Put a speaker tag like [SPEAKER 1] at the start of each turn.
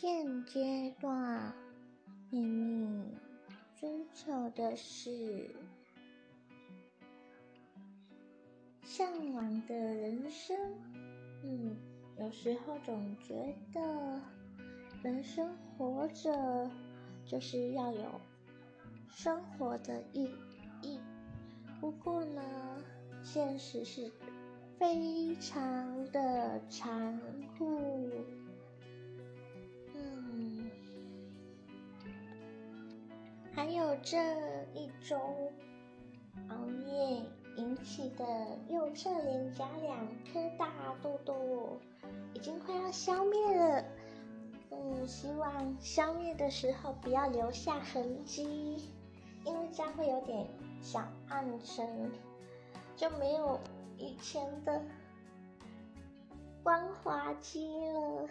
[SPEAKER 1] 现阶段，秘密追求的是向往的人生。嗯，有时候总觉得人生活着就是要有生活的意义。不过呢，现实是非常的残酷。还有这一周熬夜引起的右侧脸颊两颗大痘痘，已经快要消灭了。嗯，希望消灭的时候不要留下痕迹，因为这样会有点小暗沉，就没有以前的光滑肌了。